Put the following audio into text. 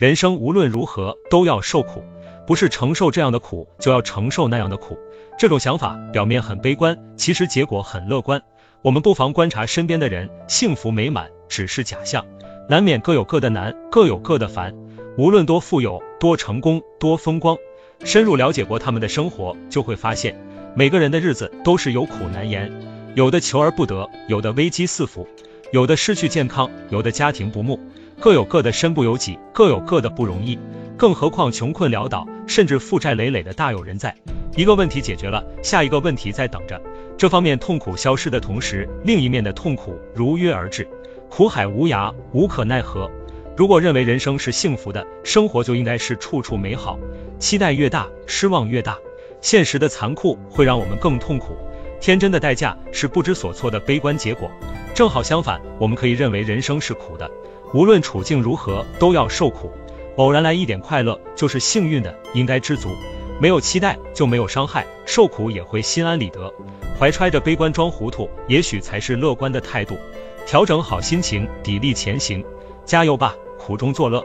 人生无论如何都要受苦，不是承受这样的苦就要承受那样的苦。这种想法表面很悲观，其实结果很乐观。我们不妨观察身边的人，幸福美满只是假象，难免各有各的难，各有各的烦。无论多富有、多成功、多风光，深入了解过他们的生活，就会发现，每个人的日子都是有苦难言。有的求而不得，有的危机四伏，有的失去健康，有的家庭不睦，各有各的身不由己，各有各的不容易。更何况穷困潦倒，甚至负债累累的大有人在。一个问题解决了，下一个问题在等着。这方面痛苦消失的同时，另一面的痛苦如约而至，苦海无涯，无可奈何。如果认为人生是幸福的，生活就应该是处处美好。期待越大，失望越大，现实的残酷会让我们更痛苦。天真的代价是不知所措的悲观结果。正好相反，我们可以认为人生是苦的，无论处境如何都要受苦。偶然来一点快乐就是幸运的，应该知足。没有期待就没有伤害，受苦也会心安理得。怀揣着悲观装糊涂，也许才是乐观的态度。调整好心情，砥砺前行，加油吧，苦中作乐。